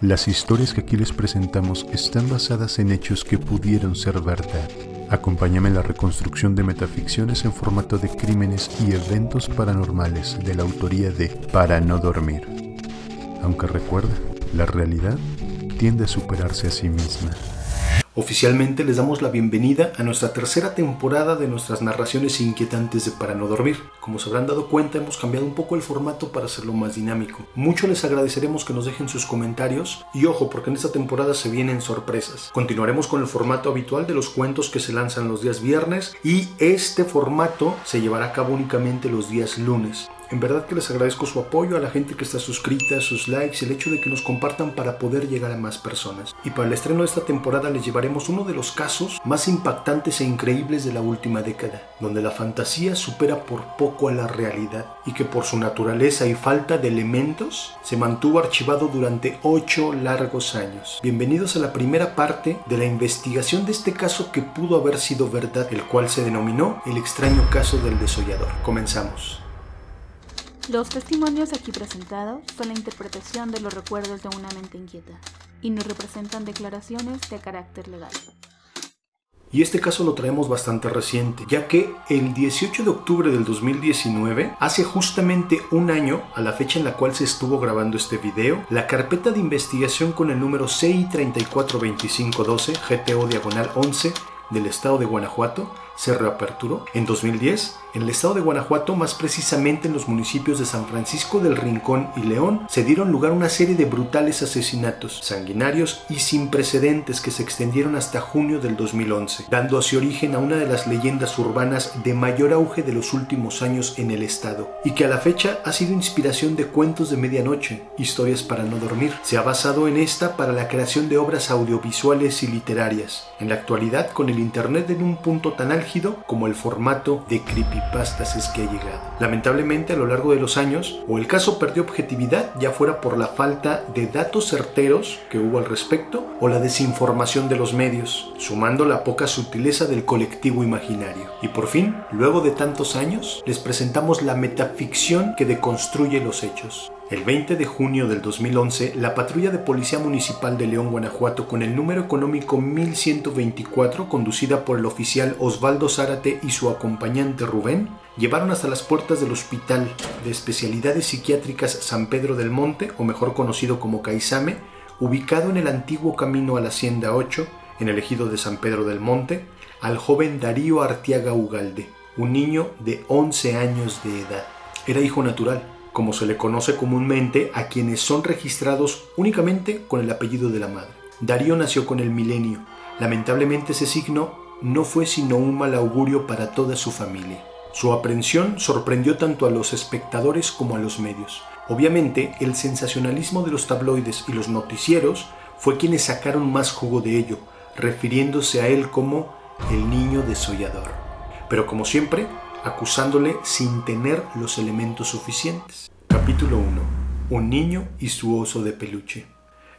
Las historias que aquí les presentamos están basadas en hechos que pudieron ser verdad. Acompáñame en la reconstrucción de metaficciones en formato de crímenes y eventos paranormales de la autoría de Para no dormir. Aunque recuerda, la realidad tiende a superarse a sí misma. Oficialmente les damos la bienvenida a nuestra tercera temporada de nuestras narraciones inquietantes de Para no dormir. Como se habrán dado cuenta, hemos cambiado un poco el formato para hacerlo más dinámico. Mucho les agradeceremos que nos dejen sus comentarios y ojo, porque en esta temporada se vienen sorpresas. Continuaremos con el formato habitual de los cuentos que se lanzan los días viernes y este formato se llevará a cabo únicamente los días lunes. En verdad que les agradezco su apoyo a la gente que está suscrita, sus likes el hecho de que nos compartan para poder llegar a más personas. Y para el estreno de esta temporada les llevaremos uno de los casos más impactantes e increíbles de la última década, donde la fantasía supera por poco a la realidad y que por su naturaleza y falta de elementos se mantuvo archivado durante ocho largos años. Bienvenidos a la primera parte de la investigación de este caso que pudo haber sido verdad, el cual se denominó el extraño caso del desollador. Comenzamos. Los testimonios aquí presentados son la interpretación de los recuerdos de una mente inquieta y no representan declaraciones de carácter legal. Y este caso lo traemos bastante reciente, ya que el 18 de octubre del 2019, hace justamente un año a la fecha en la cual se estuvo grabando este video, la carpeta de investigación con el número CI 342512 GTO diagonal 11 del estado de Guanajuato se reaperturó en 2010 en el estado de Guanajuato, más precisamente en los municipios de San Francisco del Rincón y León, se dieron lugar una serie de brutales asesinatos, sanguinarios y sin precedentes que se extendieron hasta junio del 2011, dando así origen a una de las leyendas urbanas de mayor auge de los últimos años en el estado, y que a la fecha ha sido inspiración de cuentos de medianoche, historias para no dormir. Se ha basado en esta para la creación de obras audiovisuales y literarias, en la actualidad con el Internet en un punto tan álgido como el formato de creepy pastas es que ha llegado. Lamentablemente a lo largo de los años, o el caso perdió objetividad, ya fuera por la falta de datos certeros que hubo al respecto, o la desinformación de los medios, sumando la poca sutileza del colectivo imaginario. Y por fin, luego de tantos años, les presentamos la metaficción que deconstruye los hechos. El 20 de junio del 2011, la patrulla de Policía Municipal de León, Guanajuato, con el número económico 1124, conducida por el oficial Osvaldo Zárate y su acompañante Rubén, llevaron hasta las puertas del Hospital de Especialidades Psiquiátricas San Pedro del Monte, o mejor conocido como Caizame, ubicado en el antiguo camino a la Hacienda 8, en el ejido de San Pedro del Monte, al joven Darío Artiaga Ugalde, un niño de 11 años de edad. Era hijo natural como se le conoce comúnmente a quienes son registrados únicamente con el apellido de la madre. Darío nació con el milenio. Lamentablemente ese signo no fue sino un mal augurio para toda su familia. Su aprehensión sorprendió tanto a los espectadores como a los medios. Obviamente, el sensacionalismo de los tabloides y los noticieros fue quienes sacaron más jugo de ello, refiriéndose a él como el niño desollador. Pero como siempre, acusándole sin tener los elementos suficientes. Capítulo 1. Un niño y su oso de peluche.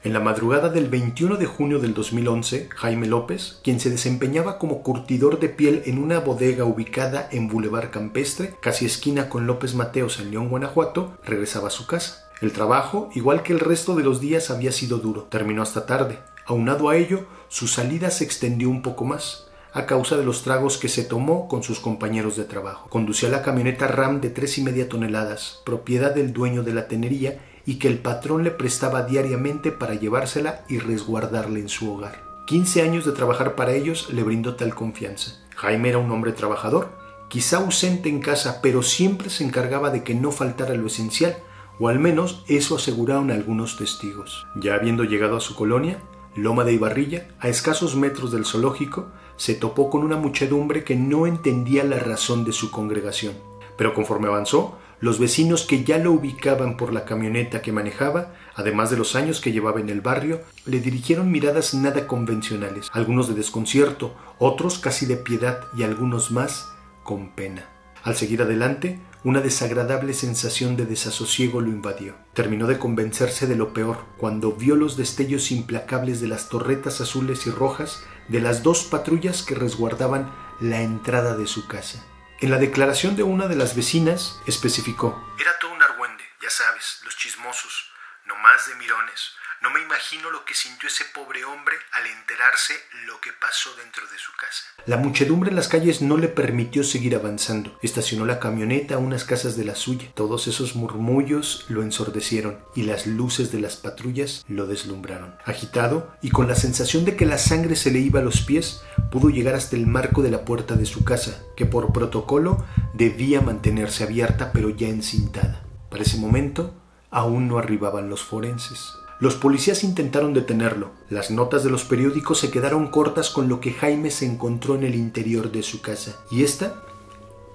En la madrugada del 21 de junio del 2011, Jaime López, quien se desempeñaba como curtidor de piel en una bodega ubicada en Boulevard Campestre, casi esquina con López Mateos en León, Guanajuato, regresaba a su casa. El trabajo, igual que el resto de los días, había sido duro. Terminó hasta tarde. Aunado a ello, su salida se extendió un poco más a causa de los tragos que se tomó con sus compañeros de trabajo. Conducía la camioneta Ram de tres y media toneladas, propiedad del dueño de la tenería y que el patrón le prestaba diariamente para llevársela y resguardarla en su hogar. 15 años de trabajar para ellos le brindó tal confianza. Jaime era un hombre trabajador, quizá ausente en casa, pero siempre se encargaba de que no faltara lo esencial, o al menos eso aseguraron algunos testigos. Ya habiendo llegado a su colonia, Loma de Ibarrilla, a escasos metros del zoológico, se topó con una muchedumbre que no entendía la razón de su congregación. Pero conforme avanzó, los vecinos que ya lo ubicaban por la camioneta que manejaba, además de los años que llevaba en el barrio, le dirigieron miradas nada convencionales, algunos de desconcierto, otros casi de piedad y algunos más con pena. Al seguir adelante, una desagradable sensación de desasosiego lo invadió. Terminó de convencerse de lo peor cuando vio los destellos implacables de las torretas azules y rojas de las dos patrullas que resguardaban la entrada de su casa. En la declaración de una de las vecinas especificó: Era todo un argüende, ya sabes, los chismosos, no más de mirones. No me imagino lo que sintió ese pobre hombre al enterarse lo que pasó dentro de su casa. La muchedumbre en las calles no le permitió seguir avanzando. Estacionó la camioneta a unas casas de la suya. Todos esos murmullos lo ensordecieron y las luces de las patrullas lo deslumbraron. Agitado y con la sensación de que la sangre se le iba a los pies, pudo llegar hasta el marco de la puerta de su casa, que por protocolo debía mantenerse abierta pero ya encintada. Para ese momento aún no arribaban los forenses. Los policías intentaron detenerlo. Las notas de los periódicos se quedaron cortas con lo que Jaime se encontró en el interior de su casa. Y esta,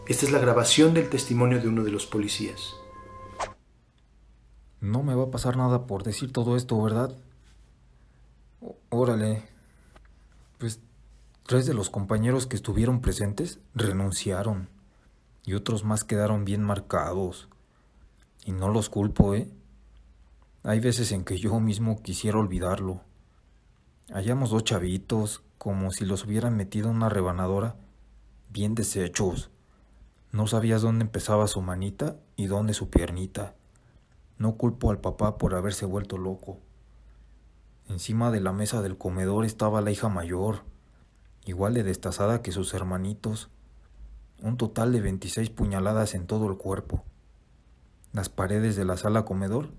esta es la grabación del testimonio de uno de los policías. No me va a pasar nada por decir todo esto, ¿verdad? órale. Pues tres de los compañeros que estuvieron presentes renunciaron y otros más quedaron bien marcados. Y no los culpo, ¿eh? Hay veces en que yo mismo quisiera olvidarlo. Hallamos dos chavitos, como si los hubieran metido en una rebanadora, bien deshechos. No sabías dónde empezaba su manita y dónde su piernita. No culpo al papá por haberse vuelto loco. Encima de la mesa del comedor estaba la hija mayor, igual de destazada que sus hermanitos. Un total de 26 puñaladas en todo el cuerpo. Las paredes de la sala comedor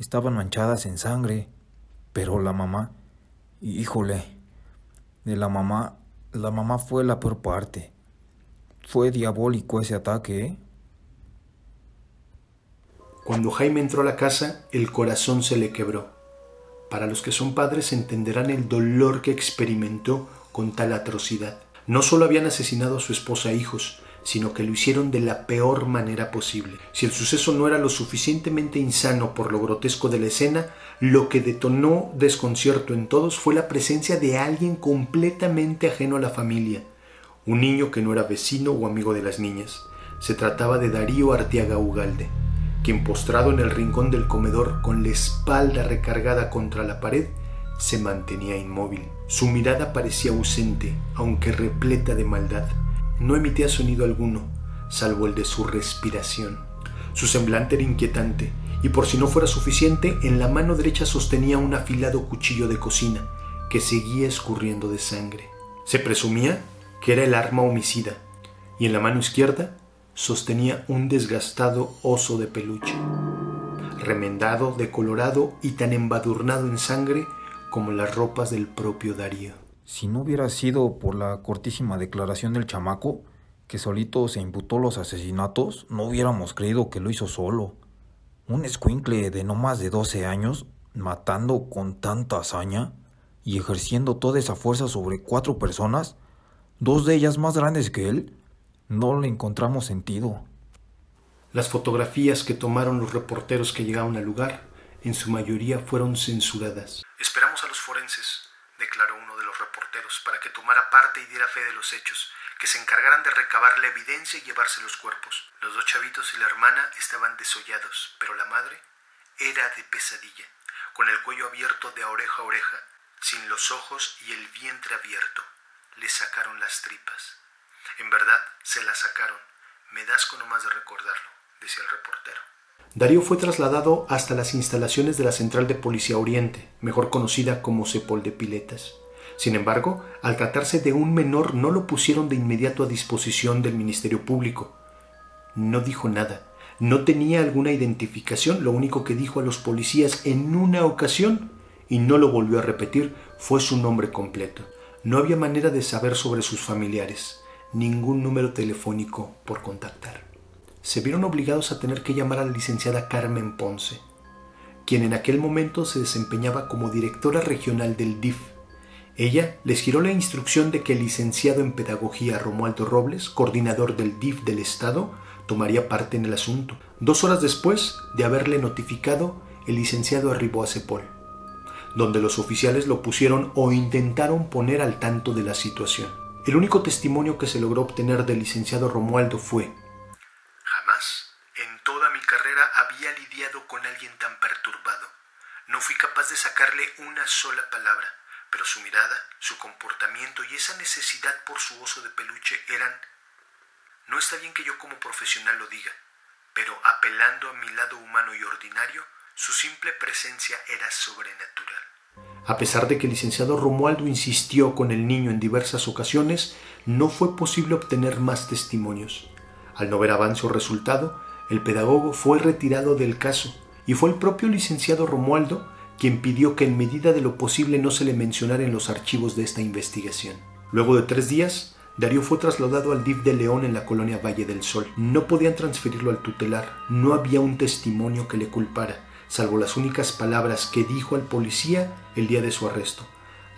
estaban manchadas en sangre, pero la mamá, híjole, de la mamá, la mamá fue la peor parte. Fue diabólico ese ataque, ¿eh? Cuando Jaime entró a la casa, el corazón se le quebró. Para los que son padres entenderán el dolor que experimentó con tal atrocidad. No solo habían asesinado a su esposa e hijos, sino que lo hicieron de la peor manera posible. Si el suceso no era lo suficientemente insano por lo grotesco de la escena, lo que detonó desconcierto en todos fue la presencia de alguien completamente ajeno a la familia, un niño que no era vecino o amigo de las niñas. Se trataba de Darío Arteaga Ugalde, quien postrado en el rincón del comedor con la espalda recargada contra la pared, se mantenía inmóvil. Su mirada parecía ausente, aunque repleta de maldad. No emitía sonido alguno, salvo el de su respiración. Su semblante era inquietante, y por si no fuera suficiente, en la mano derecha sostenía un afilado cuchillo de cocina, que seguía escurriendo de sangre. Se presumía que era el arma homicida, y en la mano izquierda sostenía un desgastado oso de peluche, remendado, decolorado y tan embadurnado en sangre como las ropas del propio Darío. Si no hubiera sido por la cortísima declaración del chamaco, que solito se imputó los asesinatos, no hubiéramos creído que lo hizo solo. Un escuincle de no más de 12 años, matando con tanta hazaña y ejerciendo toda esa fuerza sobre cuatro personas, dos de ellas más grandes que él, no le encontramos sentido. Las fotografías que tomaron los reporteros que llegaron al lugar, en su mayoría fueron censuradas. Esperamos a los forenses, declaró uno reporteros, para que tomara parte y diera fe de los hechos, que se encargaran de recabar la evidencia y llevarse los cuerpos. Los dos chavitos y la hermana estaban desollados, pero la madre era de pesadilla, con el cuello abierto de oreja a oreja, sin los ojos y el vientre abierto. Le sacaron las tripas. En verdad, se las sacaron. Me das con nomás de recordarlo, decía el reportero. Darío fue trasladado hasta las instalaciones de la Central de Policía Oriente, mejor conocida como Cepol de Piletas. Sin embargo, al tratarse de un menor no lo pusieron de inmediato a disposición del Ministerio Público. No dijo nada, no tenía alguna identificación, lo único que dijo a los policías en una ocasión, y no lo volvió a repetir, fue su nombre completo. No había manera de saber sobre sus familiares, ningún número telefónico por contactar se vieron obligados a tener que llamar a la licenciada Carmen Ponce, quien en aquel momento se desempeñaba como directora regional del DIF. Ella les giró la instrucción de que el licenciado en Pedagogía Romualdo Robles, coordinador del DIF del Estado, tomaría parte en el asunto. Dos horas después de haberle notificado, el licenciado arribó a Cepol, donde los oficiales lo pusieron o intentaron poner al tanto de la situación. El único testimonio que se logró obtener del licenciado Romualdo fue había lidiado con alguien tan perturbado. No fui capaz de sacarle una sola palabra, pero su mirada, su comportamiento y esa necesidad por su oso de peluche eran... No está bien que yo como profesional lo diga, pero apelando a mi lado humano y ordinario, Su simple presencia era sobrenatural. A pesar de que el licenciado Romualdo insistió con el niño en diversas ocasiones, no fue posible obtener más testimonios. Al no ver avance o resultado, el pedagogo fue retirado del caso y fue el propio licenciado Romualdo quien pidió que en medida de lo posible no se le mencionara en los archivos de esta investigación. Luego de tres días, Darío fue trasladado al DIF de León en la colonia Valle del Sol. No podían transferirlo al tutelar, no había un testimonio que le culpara, salvo las únicas palabras que dijo al policía el día de su arresto,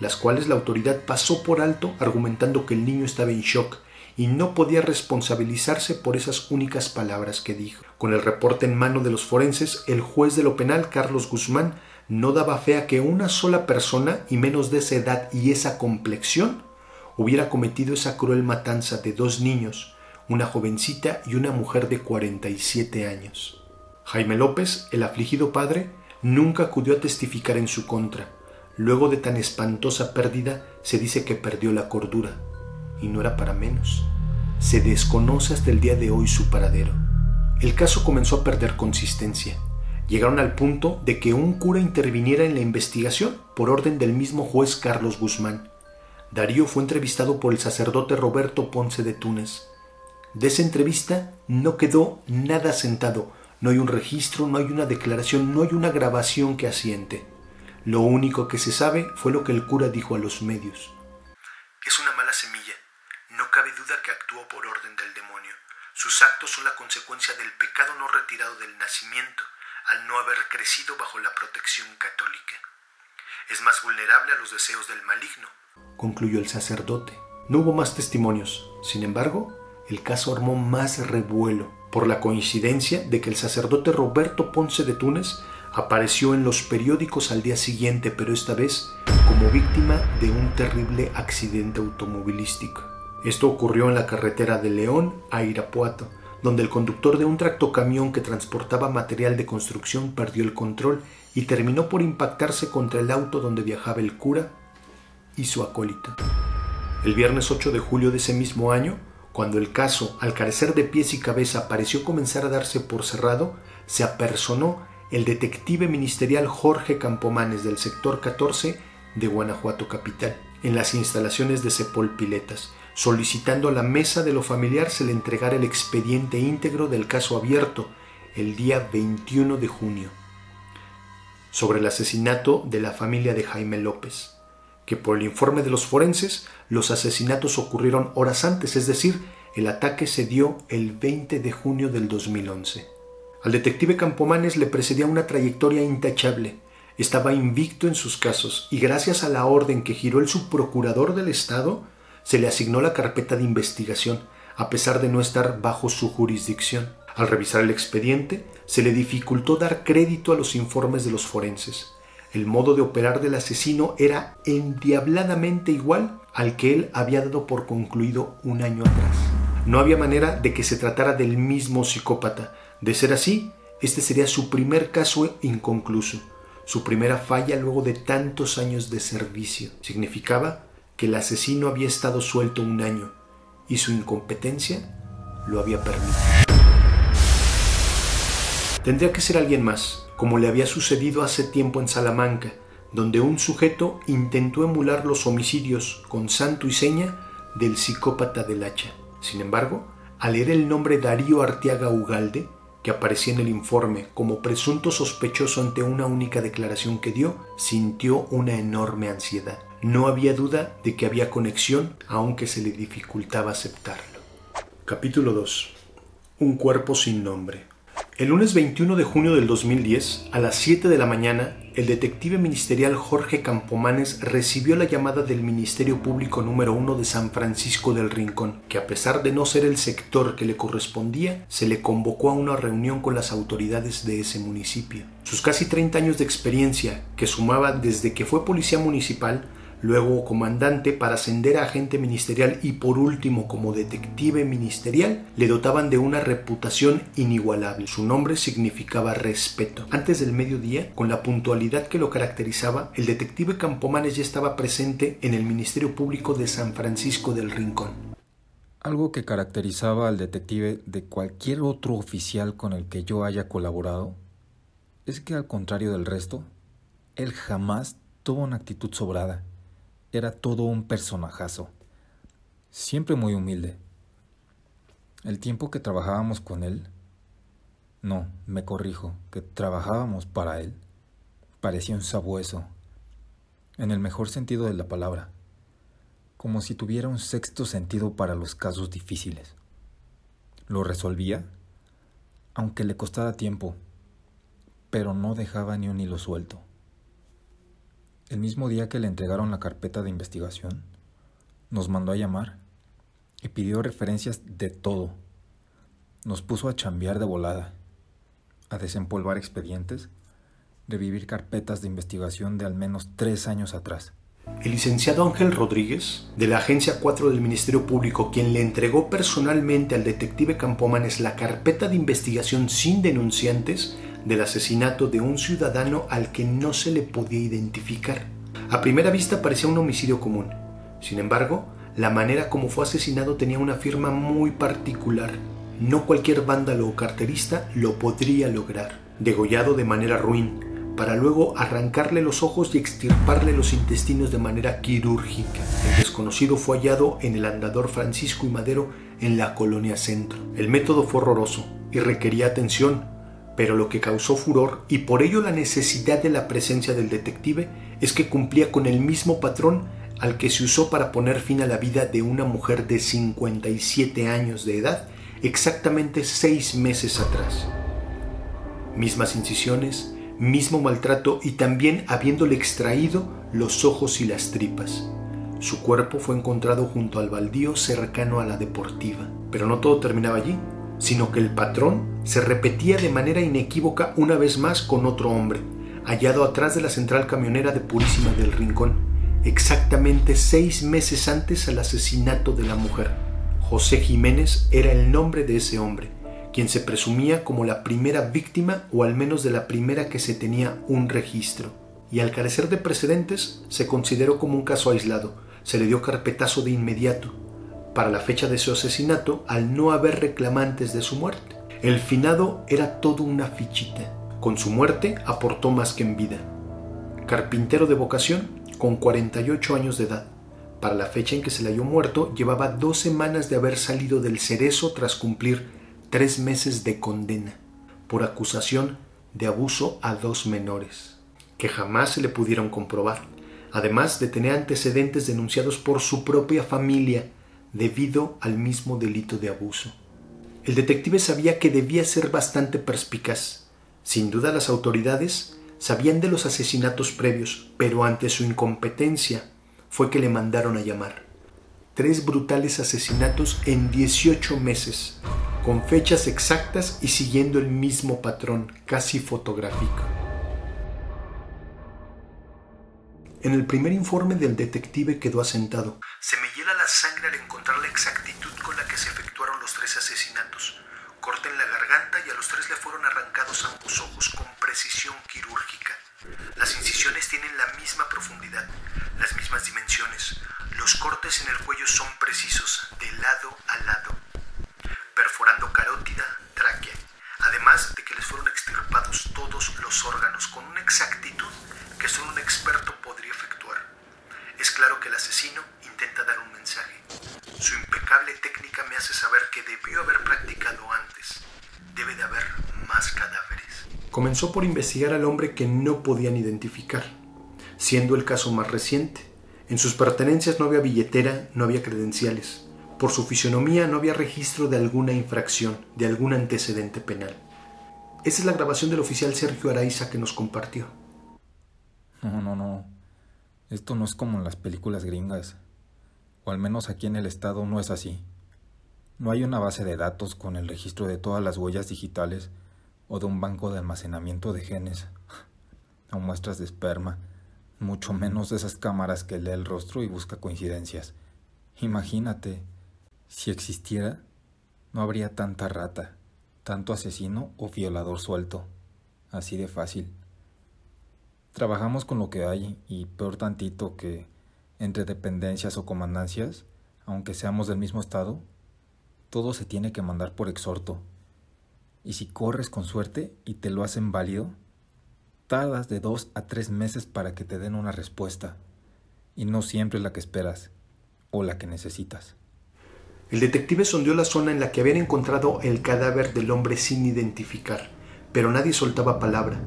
las cuales la autoridad pasó por alto argumentando que el niño estaba en shock y no podía responsabilizarse por esas únicas palabras que dijo. Con el reporte en mano de los forenses, el juez de lo penal, Carlos Guzmán, no daba fe a que una sola persona, y menos de esa edad y esa complexión, hubiera cometido esa cruel matanza de dos niños, una jovencita y una mujer de 47 años. Jaime López, el afligido padre, nunca acudió a testificar en su contra. Luego de tan espantosa pérdida, se dice que perdió la cordura. Y no era para menos. Se desconoce hasta el día de hoy su paradero. El caso comenzó a perder consistencia llegaron al punto de que un cura interviniera en la investigación por orden del mismo juez Carlos Guzmán. Darío fue entrevistado por el sacerdote Roberto Ponce de Túnez. De esa entrevista no quedó nada sentado, no hay un registro, no hay una declaración, no hay una grabación que asiente. Lo único que se sabe fue lo que el cura dijo a los medios. Es una mala semilla. No cabe duda que actuó por orden del demonio. Sus actos son la consecuencia del pecado no retirado del nacimiento al no haber crecido bajo la protección católica. Es más vulnerable a los deseos del maligno, concluyó el sacerdote. No hubo más testimonios. Sin embargo, el caso armó más revuelo por la coincidencia de que el sacerdote Roberto Ponce de Túnez apareció en los periódicos al día siguiente, pero esta vez como víctima de un terrible accidente automovilístico. Esto ocurrió en la carretera de León a Irapuato, donde el conductor de un tractocamión que transportaba material de construcción perdió el control y terminó por impactarse contra el auto donde viajaba el cura y su acólito. El viernes 8 de julio de ese mismo año, cuando el caso, al carecer de pies y cabeza, pareció comenzar a darse por cerrado, se apersonó el detective ministerial Jorge Campomanes del sector 14 de Guanajuato Capital, en las instalaciones de Cepol Piletas, solicitando a la mesa de lo familiar se le entregara el expediente íntegro del caso abierto el día 21 de junio sobre el asesinato de la familia de Jaime López, que por el informe de los forenses los asesinatos ocurrieron horas antes, es decir, el ataque se dio el 20 de junio del 2011. Al detective Campomanes le precedía una trayectoria intachable, estaba invicto en sus casos y gracias a la orden que giró el subprocurador del Estado, se le asignó la carpeta de investigación, a pesar de no estar bajo su jurisdicción. Al revisar el expediente, se le dificultó dar crédito a los informes de los forenses. El modo de operar del asesino era endiabladamente igual al que él había dado por concluido un año atrás. No había manera de que se tratara del mismo psicópata. De ser así, este sería su primer caso inconcluso, su primera falla luego de tantos años de servicio. Significaba que el asesino había estado suelto un año y su incompetencia lo había permitido. Tendría que ser alguien más, como le había sucedido hace tiempo en Salamanca, donde un sujeto intentó emular los homicidios con santo y seña del psicópata del hacha. Sin embargo, al leer el nombre Darío Arteaga Ugalde, que aparecía en el informe como presunto sospechoso ante una única declaración que dio, sintió una enorme ansiedad. No había duda de que había conexión, aunque se le dificultaba aceptarlo. Capítulo 2. Un cuerpo sin nombre. El lunes 21 de junio del 2010, a las 7 de la mañana, el detective ministerial Jorge Campomanes recibió la llamada del Ministerio Público número 1 de San Francisco del Rincón, que a pesar de no ser el sector que le correspondía, se le convocó a una reunión con las autoridades de ese municipio. Sus casi 30 años de experiencia, que sumaba desde que fue policía municipal, luego comandante para ascender a agente ministerial y por último como detective ministerial, le dotaban de una reputación inigualable. Su nombre significaba respeto. Antes del mediodía, con la puntualidad que lo caracterizaba, el detective Campomanes ya estaba presente en el Ministerio Público de San Francisco del Rincón. Algo que caracterizaba al detective de cualquier otro oficial con el que yo haya colaborado es que al contrario del resto, él jamás tuvo una actitud sobrada. Era todo un personajazo. Siempre muy humilde. El tiempo que trabajábamos con él, no, me corrijo, que trabajábamos para él, parecía un sabueso, en el mejor sentido de la palabra, como si tuviera un sexto sentido para los casos difíciles. Lo resolvía, aunque le costara tiempo, pero no dejaba ni un hilo suelto. El mismo día que le entregaron la carpeta de investigación, nos mandó a llamar y pidió referencias de todo. Nos puso a chambear de volada, a desempolvar expedientes, revivir carpetas de investigación de al menos tres años atrás. El licenciado Ángel Rodríguez, de la Agencia 4 del Ministerio Público, quien le entregó personalmente al detective Campomanes la carpeta de investigación sin denunciantes, del asesinato de un ciudadano al que no se le podía identificar. A primera vista parecía un homicidio común. Sin embargo, la manera como fue asesinado tenía una firma muy particular. No cualquier vándalo o carterista lo podría lograr. Degollado de manera ruin, para luego arrancarle los ojos y extirparle los intestinos de manera quirúrgica. El desconocido fue hallado en el andador Francisco y Madero en la colonia Centro. El método fue horroroso y requería atención, pero lo que causó furor y por ello la necesidad de la presencia del detective es que cumplía con el mismo patrón al que se usó para poner fin a la vida de una mujer de 57 años de edad exactamente seis meses atrás. Mismas incisiones, mismo maltrato y también habiéndole extraído los ojos y las tripas. Su cuerpo fue encontrado junto al baldío cercano a la deportiva. Pero no todo terminaba allí sino que el patrón se repetía de manera inequívoca una vez más con otro hombre, hallado atrás de la central camionera de Purísima del Rincón, exactamente seis meses antes al asesinato de la mujer. José Jiménez era el nombre de ese hombre, quien se presumía como la primera víctima o al menos de la primera que se tenía un registro, y al carecer de precedentes se consideró como un caso aislado, se le dio carpetazo de inmediato, para la fecha de su asesinato al no haber reclamantes de su muerte. El finado era todo una fichita. Con su muerte aportó más que en vida. Carpintero de vocación, con 48 años de edad. Para la fecha en que se le halló muerto, llevaba dos semanas de haber salido del cerezo tras cumplir tres meses de condena por acusación de abuso a dos menores, que jamás se le pudieron comprobar, además de tener antecedentes denunciados por su propia familia debido al mismo delito de abuso. El detective sabía que debía ser bastante perspicaz. Sin duda las autoridades sabían de los asesinatos previos, pero ante su incompetencia fue que le mandaron a llamar. Tres brutales asesinatos en 18 meses, con fechas exactas y siguiendo el mismo patrón, casi fotográfico. En el primer informe del detective quedó asentado. Se me hiela la sangre al encontrar la exactitud con la que se efectuaron los tres asesinatos. Corta en la garganta y a los tres le fueron arrancados ambos ojos con precisión quirúrgica. Las incisiones tienen la misma profundidad, las mismas dimensiones. Los cortes en el cuello son precisos, de lado a lado, perforando carótida, tráquea, además de que les fueron extirpados todos los órganos con una exactitud que solo un experto podría efectuar. Es claro que el asesino intenta dar un mensaje. Su impecable técnica me hace saber que debió haber practicado antes. Debe de haber más cadáveres. Comenzó por investigar al hombre que no podían identificar, siendo el caso más reciente. En sus pertenencias no había billetera, no había credenciales. Por su fisionomía no había registro de alguna infracción, de algún antecedente penal. Esa es la grabación del oficial Sergio Araiza que nos compartió. No, no, no. Esto no es como en las películas gringas. O al menos aquí en el estado no es así. No hay una base de datos con el registro de todas las huellas digitales o de un banco de almacenamiento de genes o muestras de esperma, mucho menos de esas cámaras que lee el rostro y busca coincidencias. Imagínate, si existiera, no habría tanta rata, tanto asesino o violador suelto. Así de fácil. Trabajamos con lo que hay y peor tantito que entre dependencias o comandancias, aunque seamos del mismo estado, todo se tiene que mandar por exhorto. Y si corres con suerte y te lo hacen válido, tardas de dos a tres meses para que te den una respuesta, y no siempre la que esperas o la que necesitas. El detective sondeó la zona en la que habían encontrado el cadáver del hombre sin identificar, pero nadie soltaba palabra,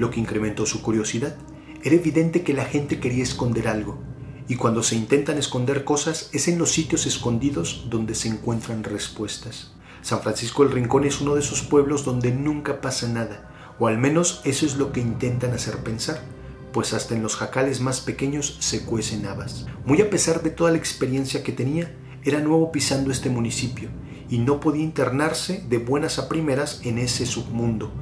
lo que incrementó su curiosidad. Era evidente que la gente quería esconder algo, y cuando se intentan esconder cosas es en los sitios escondidos donde se encuentran respuestas. San Francisco del Rincón es uno de esos pueblos donde nunca pasa nada, o al menos eso es lo que intentan hacer pensar, pues hasta en los jacales más pequeños se cuecen habas. Muy a pesar de toda la experiencia que tenía, era nuevo pisando este municipio y no podía internarse de buenas a primeras en ese submundo,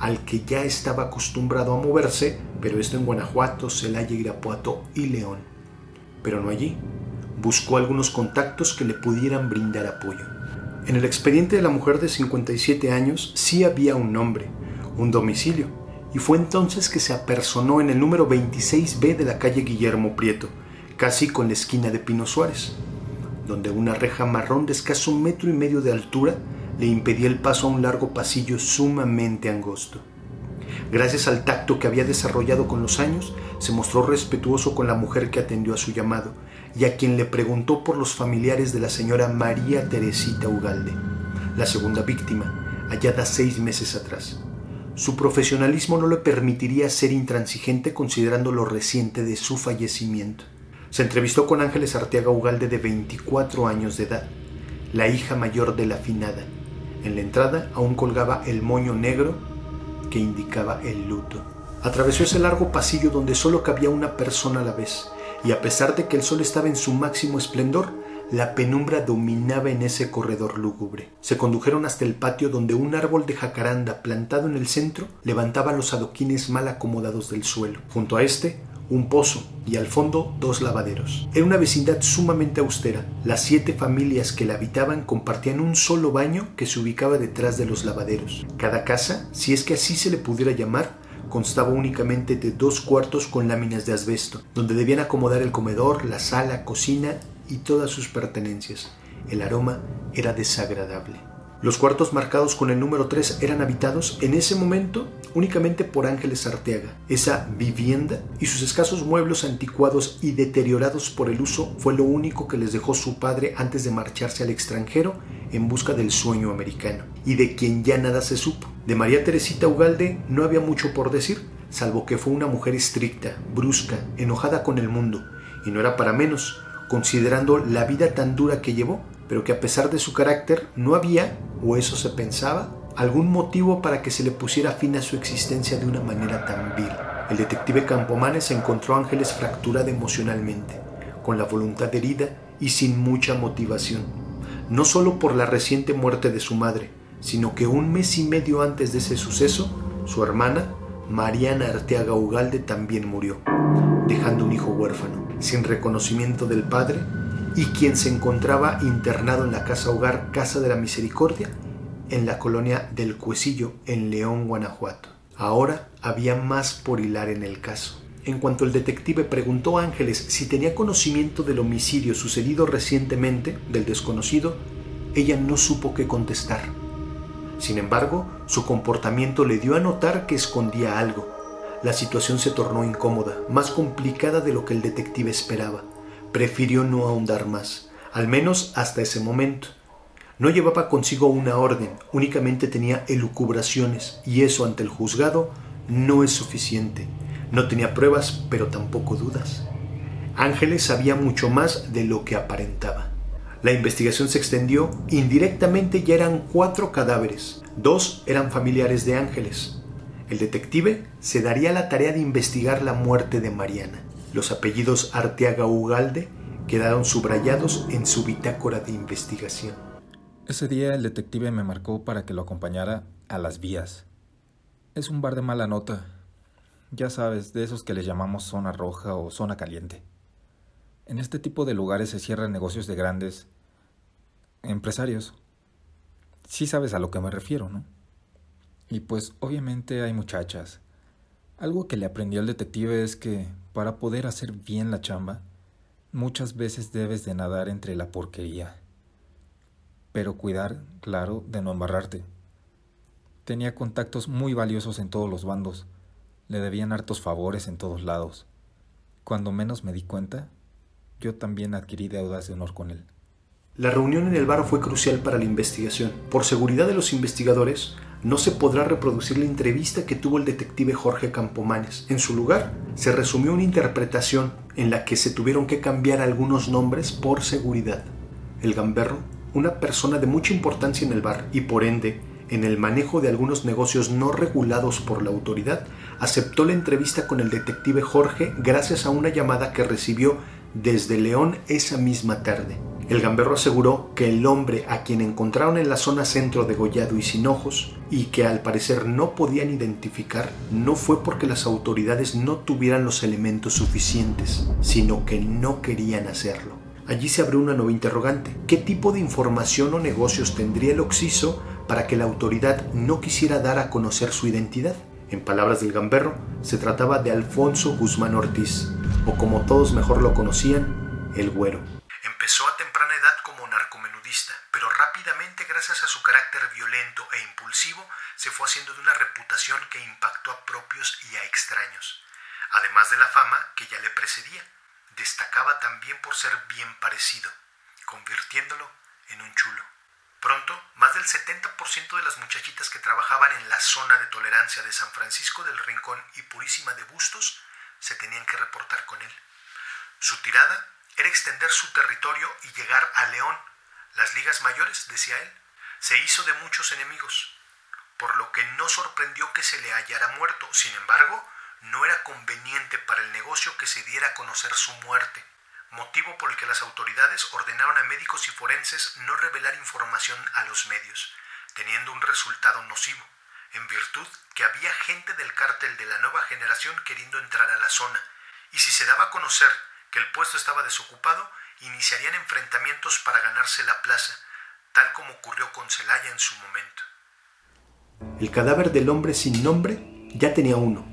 al que ya estaba acostumbrado a moverse, pero esto en Guanajuato, Celaya, Irapuato y León. Pero no allí. Buscó algunos contactos que le pudieran brindar apoyo. En el expediente de la mujer de 57 años sí había un nombre, un domicilio, y fue entonces que se apersonó en el número 26B de la calle Guillermo Prieto, casi con la esquina de Pino Suárez donde una reja marrón de escaso metro y medio de altura le impedía el paso a un largo pasillo sumamente angosto. Gracias al tacto que había desarrollado con los años, se mostró respetuoso con la mujer que atendió a su llamado y a quien le preguntó por los familiares de la señora María Teresita Ugalde, la segunda víctima, hallada seis meses atrás. Su profesionalismo no le permitiría ser intransigente considerando lo reciente de su fallecimiento. Se entrevistó con Ángeles Arteaga Ugalde de 24 años de edad, la hija mayor de la finada. En la entrada aún colgaba el moño negro que indicaba el luto. Atravesó ese largo pasillo donde solo cabía una persona a la vez, y a pesar de que el sol estaba en su máximo esplendor, la penumbra dominaba en ese corredor lúgubre. Se condujeron hasta el patio donde un árbol de jacaranda plantado en el centro levantaba los adoquines mal acomodados del suelo. Junto a este, un pozo y al fondo dos lavaderos. Era una vecindad sumamente austera. Las siete familias que la habitaban compartían un solo baño que se ubicaba detrás de los lavaderos. Cada casa, si es que así se le pudiera llamar, constaba únicamente de dos cuartos con láminas de asbesto, donde debían acomodar el comedor, la sala, cocina y todas sus pertenencias. El aroma era desagradable. Los cuartos marcados con el número 3 eran habitados en ese momento únicamente por Ángeles Arteaga. Esa vivienda y sus escasos muebles anticuados y deteriorados por el uso fue lo único que les dejó su padre antes de marcharse al extranjero en busca del sueño americano, y de quien ya nada se supo. De María Teresita Ugalde no había mucho por decir, salvo que fue una mujer estricta, brusca, enojada con el mundo, y no era para menos, considerando la vida tan dura que llevó pero que a pesar de su carácter no había, o eso se pensaba, algún motivo para que se le pusiera fin a su existencia de una manera tan vil. El detective Campomanes encontró a Ángeles fracturada emocionalmente, con la voluntad herida y sin mucha motivación, no solo por la reciente muerte de su madre, sino que un mes y medio antes de ese suceso, su hermana, Mariana Arteaga Ugalde, también murió, dejando un hijo huérfano, sin reconocimiento del padre y quien se encontraba internado en la casa hogar Casa de la Misericordia en la colonia del Cuecillo en León, Guanajuato. Ahora había más por hilar en el caso. En cuanto el detective preguntó a Ángeles si tenía conocimiento del homicidio sucedido recientemente del desconocido, ella no supo qué contestar. Sin embargo, su comportamiento le dio a notar que escondía algo. La situación se tornó incómoda, más complicada de lo que el detective esperaba prefirió no ahondar más, al menos hasta ese momento. No llevaba consigo una orden, únicamente tenía elucubraciones, y eso ante el juzgado no es suficiente. No tenía pruebas, pero tampoco dudas. Ángeles sabía mucho más de lo que aparentaba. La investigación se extendió, indirectamente ya eran cuatro cadáveres, dos eran familiares de Ángeles. El detective se daría la tarea de investigar la muerte de Mariana. Los apellidos Arteaga Ugalde quedaron subrayados en su bitácora de investigación. Ese día el detective me marcó para que lo acompañara a las vías. Es un bar de mala nota. Ya sabes, de esos que les llamamos zona roja o zona caliente. En este tipo de lugares se cierran negocios de grandes empresarios. Sí sabes a lo que me refiero, ¿no? Y pues obviamente hay muchachas. Algo que le aprendió al detective es que para poder hacer bien la chamba, muchas veces debes de nadar entre la porquería. Pero cuidar, claro, de no embarrarte. Tenía contactos muy valiosos en todos los bandos, Le debían hartos favores en todos lados. Cuando menos me di cuenta, yo también adquirí deudas de honor con él. La reunión en el bar fue crucial para la investigación. Por seguridad de los investigadores, no se podrá reproducir la entrevista que tuvo el detective Jorge Campomanes. En su lugar, se resumió una interpretación en la que se tuvieron que cambiar algunos nombres por seguridad. El gamberro, una persona de mucha importancia en el bar y por ende en el manejo de algunos negocios no regulados por la autoridad, aceptó la entrevista con el detective Jorge gracias a una llamada que recibió desde León esa misma tarde. El gamberro aseguró que el hombre a quien encontraron en la zona centro degollado y sin ojos, y que al parecer no podían identificar, no fue porque las autoridades no tuvieran los elementos suficientes, sino que no querían hacerlo. Allí se abrió una nueva interrogante. ¿Qué tipo de información o negocios tendría el Oxiso para que la autoridad no quisiera dar a conocer su identidad? En palabras del gamberro, se trataba de Alfonso Guzmán Ortiz, o como todos mejor lo conocían, el güero. Empezó a temprana edad como narcomenudista, pero rápidamente gracias a su carácter violento e impulsivo se fue haciendo de una reputación que impactó a propios y a extraños, además de la fama que ya le precedía destacaba también por ser bien parecido, convirtiéndolo en un chulo. Pronto, más del 70% de las muchachitas que trabajaban en la zona de tolerancia de San Francisco del Rincón y Purísima de Bustos se tenían que reportar con él. Su tirada era extender su territorio y llegar a León, las ligas mayores, decía él. Se hizo de muchos enemigos, por lo que no sorprendió que se le hallara muerto. Sin embargo, no era conveniente para el negocio que se diera a conocer su muerte, motivo por el que las autoridades ordenaron a médicos y forenses no revelar información a los medios, teniendo un resultado nocivo, en virtud que había gente del cártel de la nueva generación queriendo entrar a la zona, y si se daba a conocer que el puesto estaba desocupado, iniciarían enfrentamientos para ganarse la plaza, tal como ocurrió con Celaya en su momento. El cadáver del hombre sin nombre ya tenía uno,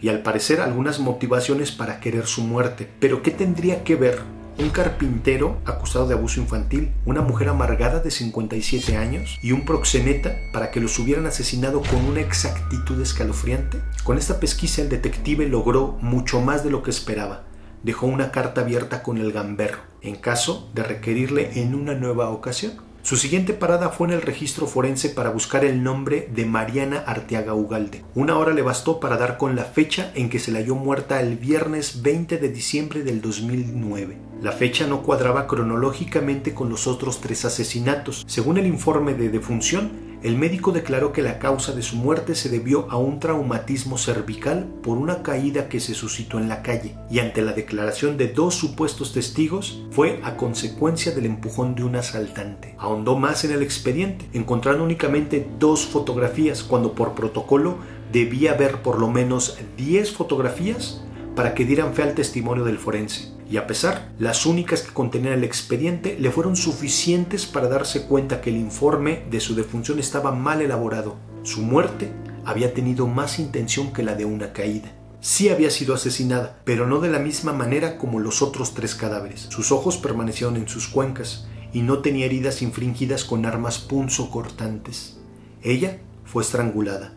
y al parecer algunas motivaciones para querer su muerte. Pero ¿qué tendría que ver un carpintero acusado de abuso infantil, una mujer amargada de 57 años y un proxeneta para que los hubieran asesinado con una exactitud escalofriante? Con esta pesquisa el detective logró mucho más de lo que esperaba. Dejó una carta abierta con el gamberro, en caso de requerirle en una nueva ocasión. Su siguiente parada fue en el registro forense para buscar el nombre de Mariana Arteaga Ugalde. Una hora le bastó para dar con la fecha en que se la halló muerta el viernes 20 de diciembre del 2009. La fecha no cuadraba cronológicamente con los otros tres asesinatos. Según el informe de defunción, el médico declaró que la causa de su muerte se debió a un traumatismo cervical por una caída que se suscitó en la calle y ante la declaración de dos supuestos testigos fue a consecuencia del empujón de un asaltante. Ahondó más en el expediente, encontrando únicamente dos fotografías cuando por protocolo debía haber por lo menos 10 fotografías para que dieran fe al testimonio del forense y a pesar, las únicas que contenían el expediente le fueron suficientes para darse cuenta que el informe de su defunción estaba mal elaborado. Su muerte había tenido más intención que la de una caída. Sí había sido asesinada, pero no de la misma manera como los otros tres cadáveres. Sus ojos permanecieron en sus cuencas y no tenía heridas infringidas con armas punzocortantes. Ella fue estrangulada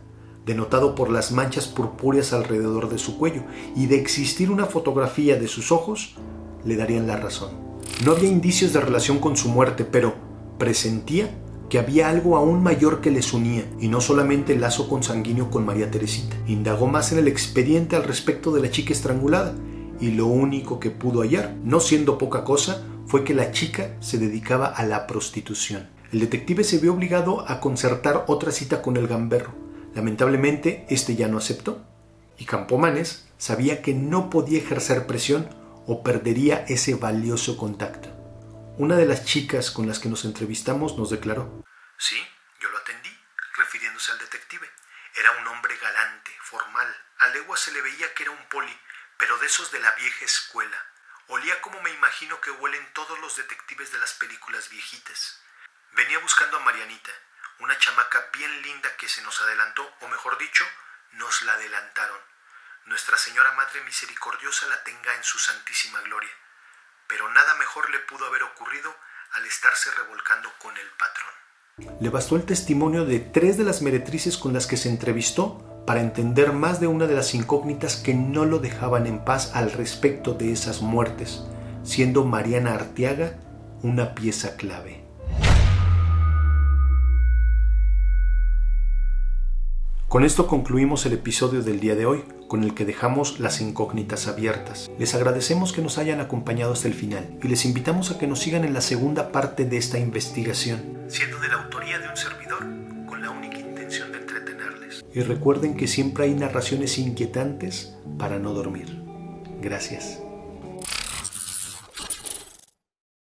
denotado por las manchas purpúreas alrededor de su cuello, y de existir una fotografía de sus ojos, le darían la razón. No había indicios de relación con su muerte, pero presentía que había algo aún mayor que les unía, y no solamente el lazo consanguíneo con María Teresita. Indagó más en el expediente al respecto de la chica estrangulada, y lo único que pudo hallar, no siendo poca cosa, fue que la chica se dedicaba a la prostitución. El detective se vio obligado a concertar otra cita con el gamberro, Lamentablemente, este ya no aceptó, y Campomanes sabía que no podía ejercer presión o perdería ese valioso contacto. Una de las chicas con las que nos entrevistamos nos declaró. Sí, yo lo atendí, refiriéndose al detective. Era un hombre galante, formal. A legua se le veía que era un poli, pero de esos de la vieja escuela. Olía como me imagino que huelen todos los detectives de las películas viejitas. Venía buscando a Marianita, una chamaca bien linda que se nos adelantó, o mejor dicho, nos la adelantaron. Nuestra Señora Madre Misericordiosa la tenga en su santísima gloria. Pero nada mejor le pudo haber ocurrido al estarse revolcando con el patrón. Le bastó el testimonio de tres de las meretrices con las que se entrevistó para entender más de una de las incógnitas que no lo dejaban en paz al respecto de esas muertes, siendo Mariana Arteaga una pieza clave. Con esto concluimos el episodio del día de hoy, con el que dejamos las incógnitas abiertas. Les agradecemos que nos hayan acompañado hasta el final y les invitamos a que nos sigan en la segunda parte de esta investigación, siendo de la autoría de un servidor, con la única intención de entretenerles. Y recuerden que siempre hay narraciones inquietantes para no dormir. Gracias.